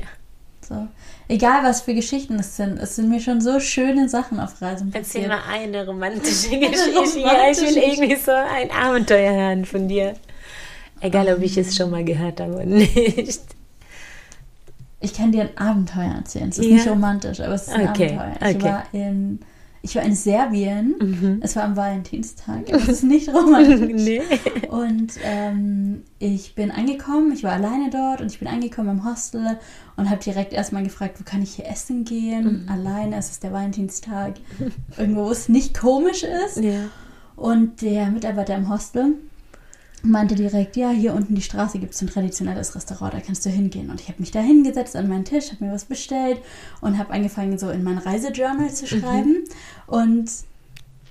So. Egal was für Geschichten es sind, es sind mir schon so schöne Sachen auf Reisen passiert. Erzähl mal eine romantische Geschichte. ja, ich will irgendwie so ein Abenteuer hören von dir. Egal, ob ich es schon mal gehört habe oder nicht. Ich kann dir ein Abenteuer erzählen. Es ist ja. nicht romantisch, aber es ist ein okay. Abenteuer. Ich okay. war in, Ich war in Serbien. Mhm. Es war am Valentinstag. Es ist nicht romantisch. nee. Und ähm, ich bin angekommen. Ich war alleine dort und ich bin angekommen im Hostel und habe direkt erstmal gefragt, wo kann ich hier essen gehen? Mhm. Alleine. Es ist der Valentinstag. Irgendwo, wo es nicht komisch ist. Ja. Und der Mitarbeiter im Hostel meinte direkt, ja, hier unten die Straße gibt es ein traditionelles Restaurant, da kannst du hingehen. Und ich habe mich da hingesetzt an meinen Tisch, habe mir was bestellt und habe angefangen, so in mein Reisejournal zu mhm. schreiben. Mhm. Und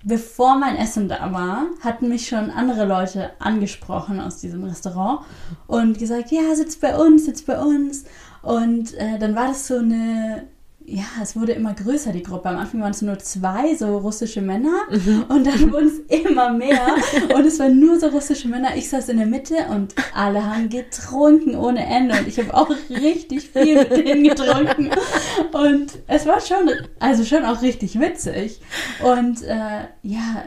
bevor mein Essen da war, hatten mich schon andere Leute angesprochen aus diesem Restaurant und gesagt, ja, sitz bei uns, sitz bei uns. Und äh, dann war das so eine ja, es wurde immer größer, die Gruppe. Am Anfang waren es nur zwei, so russische Männer. Mhm. Und dann wurden es immer mehr. Und es waren nur so russische Männer. Ich saß in der Mitte und alle haben getrunken ohne Ende. Und ich habe auch richtig viel mit denen getrunken. Und es war schon, also schon auch richtig witzig. Und äh, ja,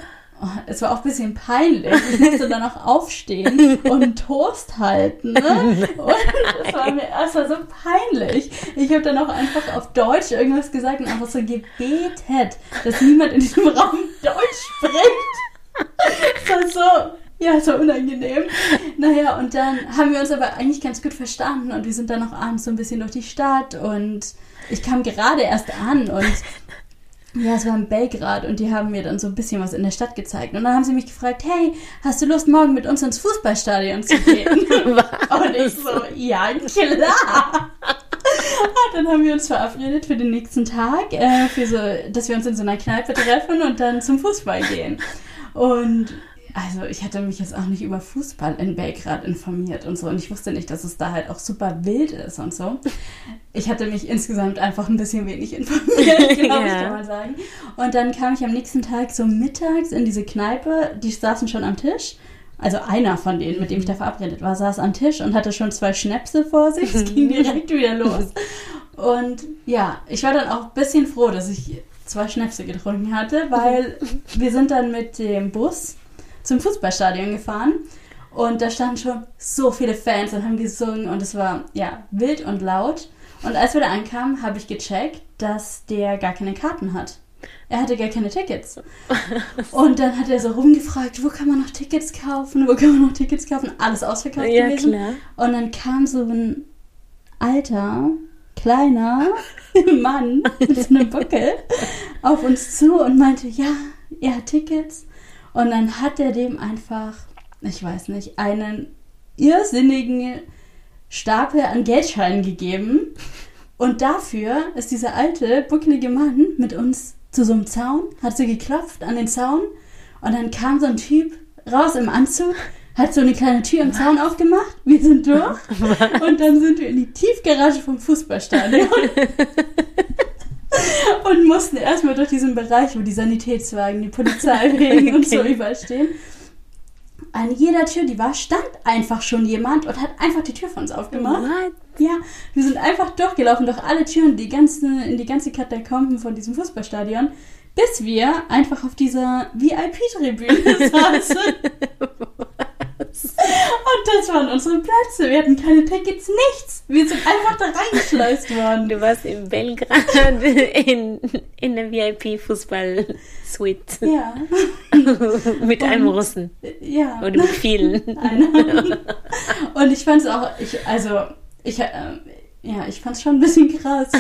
es war auch ein bisschen peinlich. Ich musste dann auch aufstehen und einen Toast halten. Ne? Und das war mir das war so peinlich. Ich habe dann auch einfach auf Deutsch irgendwas gesagt und einfach so gebetet, dass niemand in diesem Raum Deutsch spricht. Das war so, ja, so unangenehm. Naja, und dann haben wir uns aber eigentlich ganz gut verstanden und wir sind dann noch abends so ein bisschen durch die Stadt und ich kam gerade erst an und ja, es war in Belgrad und die haben mir dann so ein bisschen was in der Stadt gezeigt. Und dann haben sie mich gefragt, hey, hast du Lust, morgen mit uns ins Fußballstadion zu gehen? und ich so, ja, klar. dann haben wir uns verabredet für den nächsten Tag, äh, für so, dass wir uns in so einer Kneipe treffen und dann zum Fußball gehen. Und also ich hatte mich jetzt auch nicht über Fußball in Belgrad informiert und so und ich wusste nicht, dass es da halt auch super wild ist und so. Ich hatte mich insgesamt einfach ein bisschen wenig informiert, glaube ja. ich, kann man sagen. Und dann kam ich am nächsten Tag so mittags in diese Kneipe, die saßen schon am Tisch. Also einer von denen, mit dem ich da verabredet war, saß am Tisch und hatte schon zwei Schnäpse vor sich. Es ging direkt wieder los. Und ja, ich war dann auch ein bisschen froh, dass ich zwei Schnäpse getrunken hatte, weil wir sind dann mit dem Bus zum Fußballstadion gefahren und da standen schon so viele Fans und haben gesungen und es war ja wild und laut. Und als wir da ankamen, habe ich gecheckt, dass der gar keine Karten hat. Er hatte gar keine Tickets. Und dann hat er so rumgefragt, wo kann man noch Tickets kaufen? Wo kann man noch Tickets kaufen? Alles ausverkauft ja, gewesen. Klar. Und dann kam so ein alter, kleiner Mann mit so einem Buckel auf uns zu und meinte, ja, er hat Tickets. Und dann hat er dem einfach, ich weiß nicht, einen irrsinnigen Stapel an Geldscheinen gegeben. Und dafür ist dieser alte, buckelige Mann mit uns zu so einem Zaun, hat so geklopft an den Zaun. Und dann kam so ein Typ raus im Anzug, hat so eine kleine Tür im Zaun aufgemacht. Wir sind durch. Und dann sind wir in die Tiefgarage vom Fußballstadion. und mussten erstmal durch diesen Bereich, wo die Sanitätswagen, die Polizeiwagen okay. und so überall stehen. An jeder Tür, die war, stand einfach schon jemand und hat einfach die Tür von uns aufgemacht. What? Ja, wir sind einfach durchgelaufen durch alle Türen, die ganzen, in die ganze Katakomben von diesem Fußballstadion, bis wir einfach auf dieser VIP-Tribüne saßen. Das waren unsere Plätze. Wir hatten keine Tickets, nichts. Wir sind einfach da reingeschleust worden. Du warst in Belgrad in, in der VIP-Fußball-Suite. Ja. mit und, einem Russen. Ja. Oder mit vielen. Einer. Und ich fand es auch, ich, also, ich, äh, ja, ich fand es schon ein bisschen krass.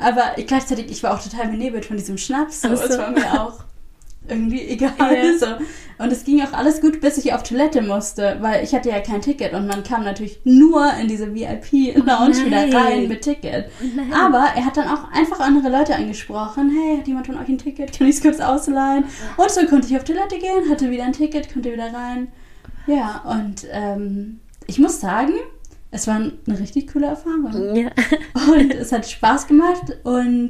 Aber gleichzeitig, ich war auch total benebelt von diesem Schnaps. So. So. Es war mir auch irgendwie egal. Yeah. So. Und es ging auch alles gut, bis ich auf Toilette musste, weil ich hatte ja kein Ticket und man kam natürlich nur in diese VIP-Lounge oh wieder rein mit Ticket. Oh Aber er hat dann auch einfach andere Leute angesprochen. Hey, hat jemand von euch ein Ticket? Kann ich es kurz ausleihen? Und so konnte ich auf Toilette gehen, hatte wieder ein Ticket, konnte wieder rein. Ja, und ähm, ich muss sagen, es war eine richtig coole Erfahrung. Ja. Und es hat Spaß gemacht und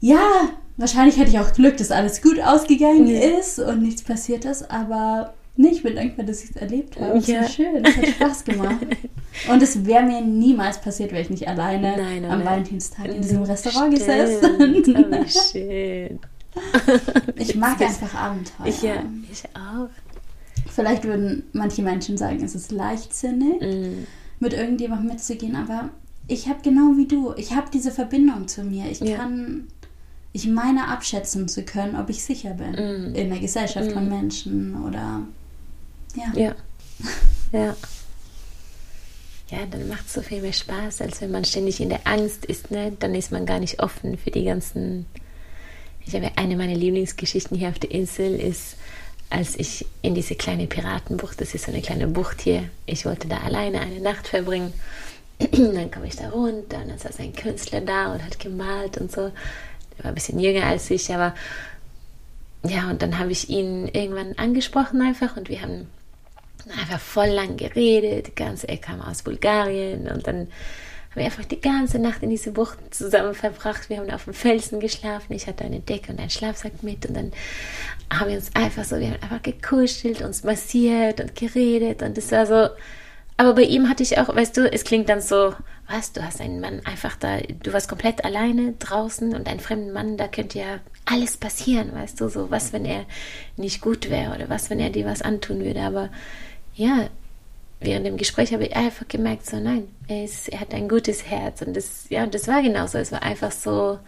ja, Wahrscheinlich hätte ich auch Glück, dass alles gut ausgegangen ja. ist und nichts passiert ist, aber nee, ich bin dankbar, dass ich es erlebt habe. Es ja. war schön, es hat Spaß gemacht. Und es wäre mir niemals passiert, wäre ich nicht alleine nein, am. Valentinstag in diesem Restaurant gesessen. Oh, schön. ich mag einfach Abenteuer. Ich, ja, ich auch. Vielleicht würden manche Menschen sagen, es ist leichtsinnig, mm. mit irgendjemandem mitzugehen, aber ich habe genau wie du, ich habe diese Verbindung zu mir. Ich ja. kann ich meine abschätzen zu können, ob ich sicher bin Mm. in der Gesellschaft von Menschen oder ja. Ja. Ja. Ja, dann macht es so viel mehr Spaß, als wenn man ständig in der Angst ist. Ne? Dann ist man gar nicht offen für die ganzen. Ich habe eine meiner Lieblingsgeschichten hier auf der Insel ist, als ich in diese kleine Piratenbucht, das ist so eine kleine Bucht hier, ich wollte da alleine eine Nacht verbringen. dann komme ich da runter und dann saß ein Künstler da und hat gemalt und so. Ein bisschen jünger als ich, aber ja, und dann habe ich ihn irgendwann angesprochen einfach und wir haben einfach voll lang geredet. Ganz er kam aus Bulgarien und dann haben wir einfach die ganze Nacht in diese Bucht zusammen verbracht. Wir haben auf dem Felsen geschlafen. Ich hatte eine Decke und einen Schlafsack mit und dann haben wir uns einfach so, wir haben einfach gekuschelt, uns massiert und geredet und es war so. Aber bei ihm hatte ich auch, weißt du, es klingt dann so, was, du hast einen Mann einfach da, du warst komplett alleine draußen und einen fremden Mann, da könnte ja alles passieren, weißt du, so was, wenn er nicht gut wäre oder was, wenn er dir was antun würde. Aber ja, während dem Gespräch habe ich einfach gemerkt, so nein, er, ist, er hat ein gutes Herz und das, ja, das war genauso. Es war einfach so,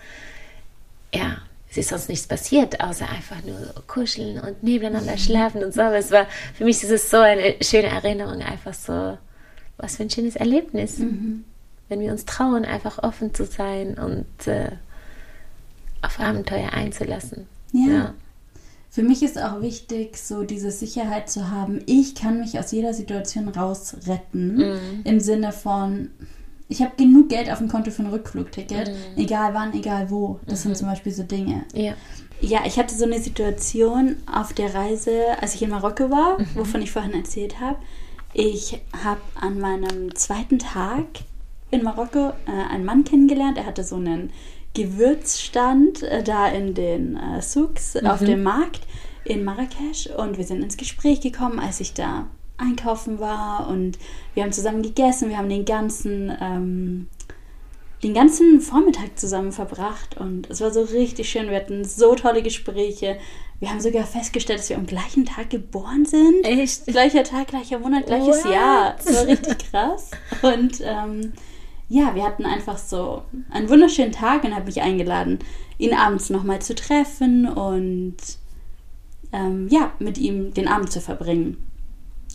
ja, es ist sonst nichts passiert, außer einfach nur so kuscheln und nebeneinander schlafen und so. Aber es war, für mich ist es so eine schöne Erinnerung, einfach so, was für ein schönes Erlebnis. Wenn wir uns trauen, einfach offen zu sein und äh, auf Abenteuer einzulassen. Ja. Für mich ist auch wichtig, so diese Sicherheit zu haben, ich kann mich aus jeder Situation rausretten. Mhm. Im Sinne von, ich habe genug Geld auf dem Konto für ein Rückflugticket, egal wann, egal wo. Das sind zum Beispiel so Dinge. Ja. Ja, ich hatte so eine Situation auf der Reise, als ich in Marokko war, wovon ich vorhin erzählt habe. Ich habe an meinem zweiten Tag in Marokko äh, einen Mann kennengelernt. Er hatte so einen Gewürzstand äh, da in den äh, Souks auf dem Markt in Marrakesch und wir sind ins Gespräch gekommen, als ich da einkaufen war und wir haben zusammen gegessen. Wir haben den ganzen ähm, den ganzen Vormittag zusammen verbracht und es war so richtig schön. Wir hatten so tolle Gespräche. Wir haben sogar festgestellt, dass wir am gleichen Tag geboren sind. Echt? Gleicher Tag, gleicher Monat, gleiches What? Jahr. Das war richtig krass. Und ähm, ja, wir hatten einfach so einen wunderschönen Tag und habe mich eingeladen, ihn abends nochmal zu treffen und ähm, ja, mit ihm den Abend zu verbringen.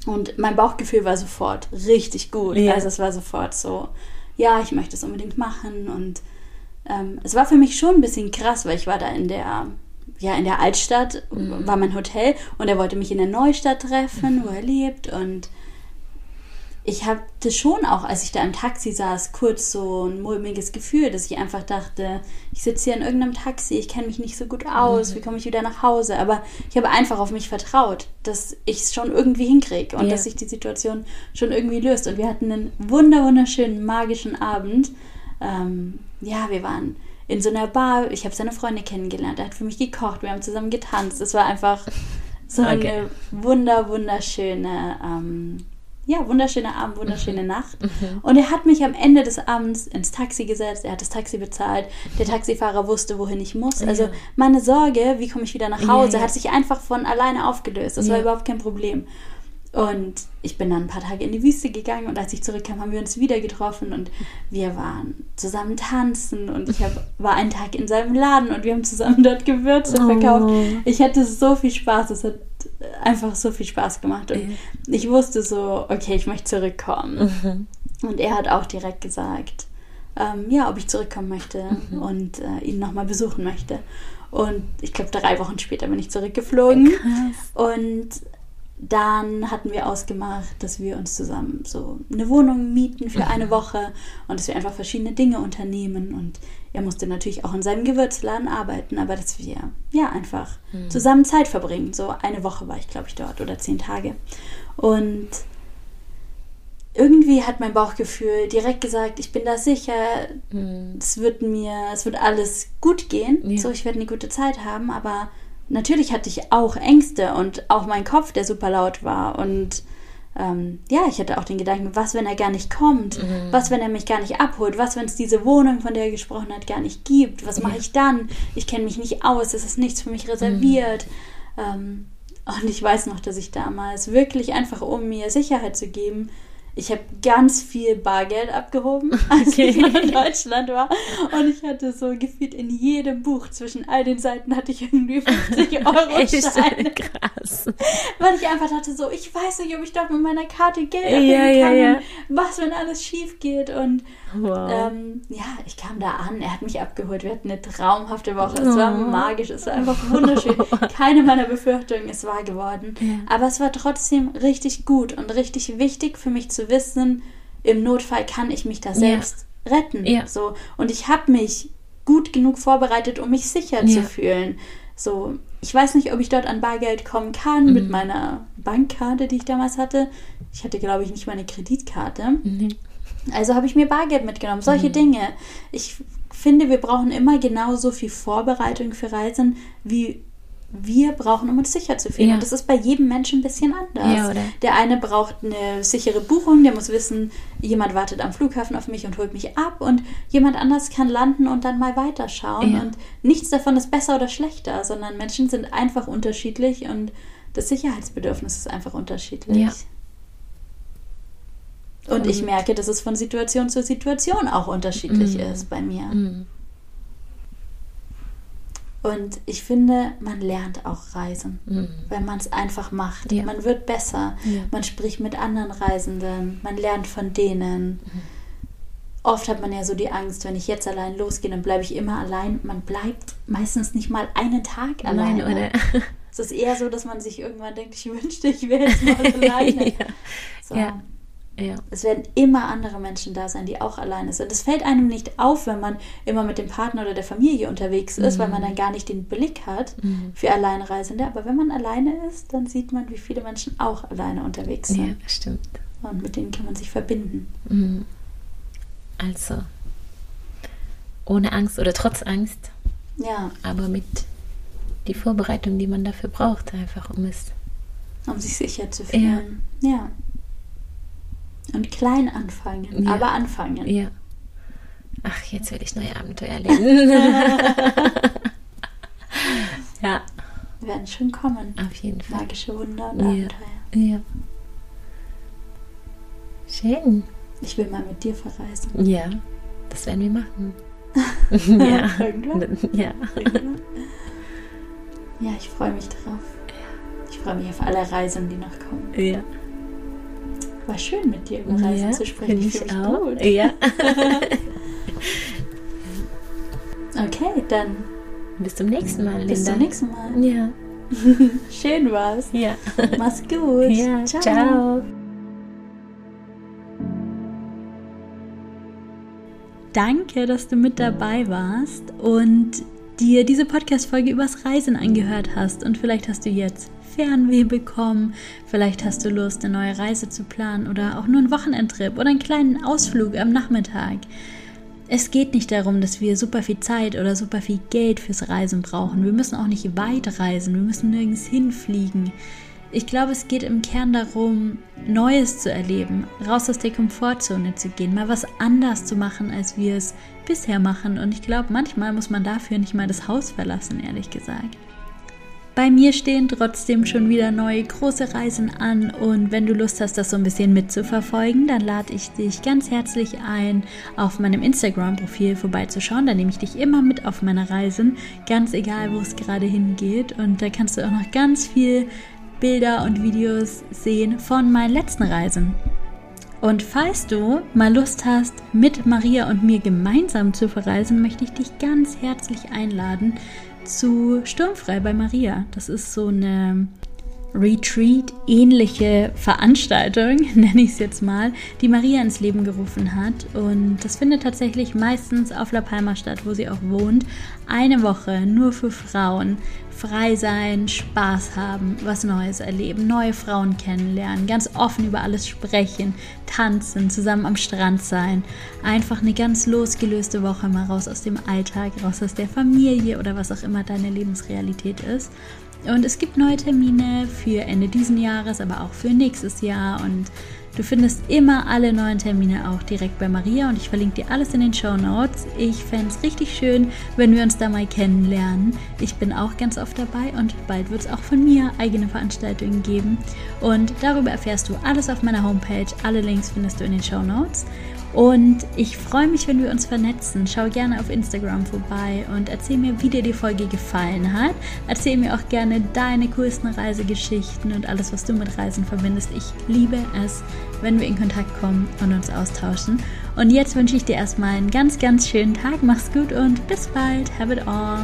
Und mein Bauchgefühl war sofort richtig gut. Ja. Also es war sofort so, ja, ich möchte es unbedingt machen. Und ähm, es war für mich schon ein bisschen krass, weil ich war da in der, ja, in der Altstadt, war mein Hotel und er wollte mich in der Neustadt treffen, wo er lebt. Und ich hatte schon auch, als ich da im Taxi saß, kurz so ein mulmiges Gefühl, dass ich einfach dachte, ich sitze hier in irgendeinem Taxi, ich kenne mich nicht so gut aus, wie komme ich wieder nach Hause? Aber ich habe einfach auf mich vertraut, dass ich es schon irgendwie hinkriege und Ja. dass sich die Situation schon irgendwie löst. Und wir hatten einen wunder wunderschönen, magischen Abend. Ähm, ja, wir waren in so einer Bar, ich habe seine Freunde kennengelernt, er hat für mich gekocht, wir haben zusammen getanzt. Es war einfach so Okay. eine wunder, wunderschöne ähm, ja, wunderschöner Abend, wunderschöne Nacht. Und er hat mich am Ende des Abends ins Taxi gesetzt, er hat das Taxi bezahlt, der Taxifahrer wusste, wohin ich muss. Also Ja. meine Sorge, wie komme ich wieder nach Ja, Hause, ja. hat sich einfach von alleine aufgelöst. Das war Ja. überhaupt kein Problem. Und ich bin dann ein paar Tage in die Wüste gegangen und als ich zurückkam, haben wir uns wieder getroffen und wir waren zusammen tanzen und ich hab, war einen Tag in seinem Laden und wir haben zusammen dort Gewürze Oh. verkauft. Ich hatte so viel Spaß, es hat einfach so viel Spaß gemacht und ich wusste so, okay, ich möchte zurückkommen. Und er hat auch direkt gesagt, ähm, ja, ob ich zurückkommen möchte und äh, ihn nochmal besuchen möchte. Und ich glaube, drei Wochen später bin ich zurückgeflogen. Und dann hatten wir ausgemacht, dass wir uns zusammen so eine Wohnung mieten für eine Woche und dass wir einfach verschiedene Dinge unternehmen. Und er musste natürlich auch in seinem Gewürzladen arbeiten, aber dass wir ja einfach zusammen Zeit verbringen. So eine Woche war ich, glaube ich, dort oder zehn Tage. Und irgendwie hat mein Bauchgefühl direkt gesagt, ich bin da sicher, es wird mir, es wird alles gut gehen, Ja. so ich werde eine gute Zeit haben, aber natürlich hatte ich auch Ängste und auch mein Kopf, der super laut war und ähm, ja, ich hatte auch den Gedanken, was, wenn er gar nicht kommt? Was, wenn er mich gar nicht abholt? Was, wenn es diese Wohnung, von der er gesprochen hat, gar nicht gibt? Was mache ich dann? Ich kenne mich nicht aus, es ist nichts für mich reserviert. Ähm, und ich weiß noch, dass ich damals wirklich einfach, um mir Sicherheit zu geben, Ich habe ganz viel Bargeld abgehoben, als okay. ich in Deutschland war. Und ich hatte so gefühlt in jedem Buch zwischen all den Seiten hatte ich irgendwie 50 Euro Scheine. Krass. Weil ich einfach dachte so, ich weiß nicht, ob ich dort mit meiner Karte Geld abheben ja, kann. Ja, ja. Was, wenn alles schief geht. Und wow. ähm, ja, ich kam da an, er hat mich abgeholt. Wir hatten eine traumhafte Woche. Es oh. war magisch, es war einfach wunderschön. Keine meiner Befürchtungen ist wahr geworden. Aber es war trotzdem richtig gut und richtig wichtig für mich zu wissen, im Notfall kann ich mich da selbst ja. retten. Ja. So. Und ich habe mich gut genug vorbereitet, um mich sicher ja. zu fühlen. So, ich weiß nicht, ob ich dort an Bargeld kommen kann mhm. mit meiner Bankkarte, die ich damals hatte. Ich hatte, glaube ich, nicht meine Kreditkarte. Mhm. Also habe ich mir Bargeld mitgenommen. Solche mhm. Dinge. Ich finde, wir brauchen immer genauso viel Vorbereitung für Reisen, wie wir brauchen, um uns sicher zu fühlen. Ja. Und das ist bei jedem Menschen ein bisschen anders. Ja, der eine braucht eine sichere Buchung, der muss wissen, jemand wartet am Flughafen auf mich und holt mich ab. Und jemand anders kann landen und dann mal weiterschauen. Ja. Und nichts davon ist besser oder schlechter, sondern Menschen sind einfach unterschiedlich und das Sicherheitsbedürfnis ist einfach unterschiedlich. Und ich merke, dass es von Situation zu Situation auch unterschiedlich mhm. ist bei mir. Mhm. Und ich finde, man lernt auch Reisen, mhm. wenn man es einfach macht. Ja. Man wird besser. Ja. Man spricht mit anderen Reisenden. Man lernt von denen. Mhm. Oft hat man ja so die Angst, wenn ich jetzt allein losgehe, dann bleibe ich immer allein. Man bleibt meistens nicht mal einen Tag allein. Oder? Es ist eher so, dass man sich irgendwann denkt, ich wünschte, ich wäre jetzt mal alleine. ja. So. ja. Ja. Es werden immer andere Menschen da sein, die auch alleine sind. Das fällt einem nicht auf, wenn man immer mit dem Partner oder der Familie unterwegs ist, mhm. weil man dann gar nicht den Blick hat mhm. für Alleinreisende. Aber wenn man alleine ist, dann sieht man, wie viele Menschen auch alleine unterwegs sind. Ja, stimmt. Und mit denen kann man sich verbinden. Mhm. Also, ohne Angst oder trotz Angst. Ja. Aber mit die Vorbereitung, die man dafür braucht, einfach um es. Um sich sicher zu fühlen. ja. ja. Und klein anfangen, ja. aber anfangen. Ja. Ach, jetzt werde ich neue Abenteuer erleben. ja. Wir werden schon kommen. Auf jeden Fall. Magische Wunder und ja. Abenteuer. Ja. Schön. Ich will mal mit dir verreisen. Ja, das werden wir machen. ja. Irgendwann? Ja. Ja, ich freue mich drauf. Ich freue mich auf alle Reisen, die noch kommen. Ja. War schön mit dir über Reisen ja, zu sprechen. Ich, ich auch. Gut. Ja. okay, dann. Bis zum nächsten Mal, Linda. Bis zum nächsten Mal. Ja. schön war's. Ja. Mach's gut. Ja, ciao. ciao. Danke, dass du mit dabei warst und dir diese Podcast-Folge übers Reisen angehört hast. Und vielleicht hast du jetzt Fernweh bekommen. Vielleicht hast du Lust, eine neue Reise zu planen oder auch nur einen Wochenendtrip oder einen kleinen Ausflug am Nachmittag. Es geht nicht darum, dass wir super viel Zeit oder super viel Geld fürs Reisen brauchen. Wir müssen auch nicht weit reisen. Wir müssen nirgends hinfliegen. Ich glaube, es geht im Kern darum, Neues zu erleben, raus aus der Komfortzone zu gehen, mal was anders zu machen, als wir es bisher machen. Und ich glaube, manchmal muss man dafür nicht mal das Haus verlassen, ehrlich gesagt. Bei mir stehen trotzdem schon wieder neue große Reisen an und wenn du Lust hast, das so ein bisschen mitzuverfolgen, dann lade ich dich ganz herzlich ein, auf meinem Instagram-Profil vorbeizuschauen. Da nehme ich dich immer mit auf meine Reisen, ganz egal, wo es gerade hingeht. Und da kannst du auch noch ganz viel Bilder und Videos sehen von meinen letzten Reisen. Und falls du mal Lust hast, mit Maria und mir gemeinsam zu verreisen, möchte ich dich ganz herzlich einladen zu Sturmfrei bei Maria. Das ist so eine Retreat-ähnliche Veranstaltung, nenne ich es jetzt mal, die Maria ins Leben gerufen hat. Und das findet tatsächlich meistens auf La Palma statt, wo sie auch wohnt. Eine Woche nur für Frauen. Frei sein, Spaß haben, was Neues erleben, neue Frauen kennenlernen, ganz offen über alles sprechen, tanzen, zusammen am Strand sein. Einfach eine ganz losgelöste Woche mal raus aus dem Alltag, raus aus der Familie oder was auch immer deine Lebensrealität ist. Und es gibt neue Termine für Ende diesen Jahres, aber auch für nächstes Jahr und Du findest immer alle neuen Termine auch direkt bei Maria und ich verlinke dir alles in den Show Notes. Ich fände es richtig schön, wenn wir uns da mal kennenlernen. Ich bin auch ganz oft dabei und bald wird es auch von mir eigene Veranstaltungen geben. Und darüber erfährst du alles auf meiner Homepage. Alle Links findest du in den Show Notes. Und ich freue mich, wenn wir uns vernetzen. Schau gerne auf Instagram vorbei und erzähl mir, wie dir die Folge gefallen hat. Erzähl mir auch gerne deine coolsten Reisegeschichten und alles, was du mit Reisen verbindest. Ich liebe es, wenn wir in Kontakt kommen und uns austauschen. Und jetzt wünsche ich dir erstmal einen ganz, ganz schönen Tag. Mach's gut und bis bald. Have it all.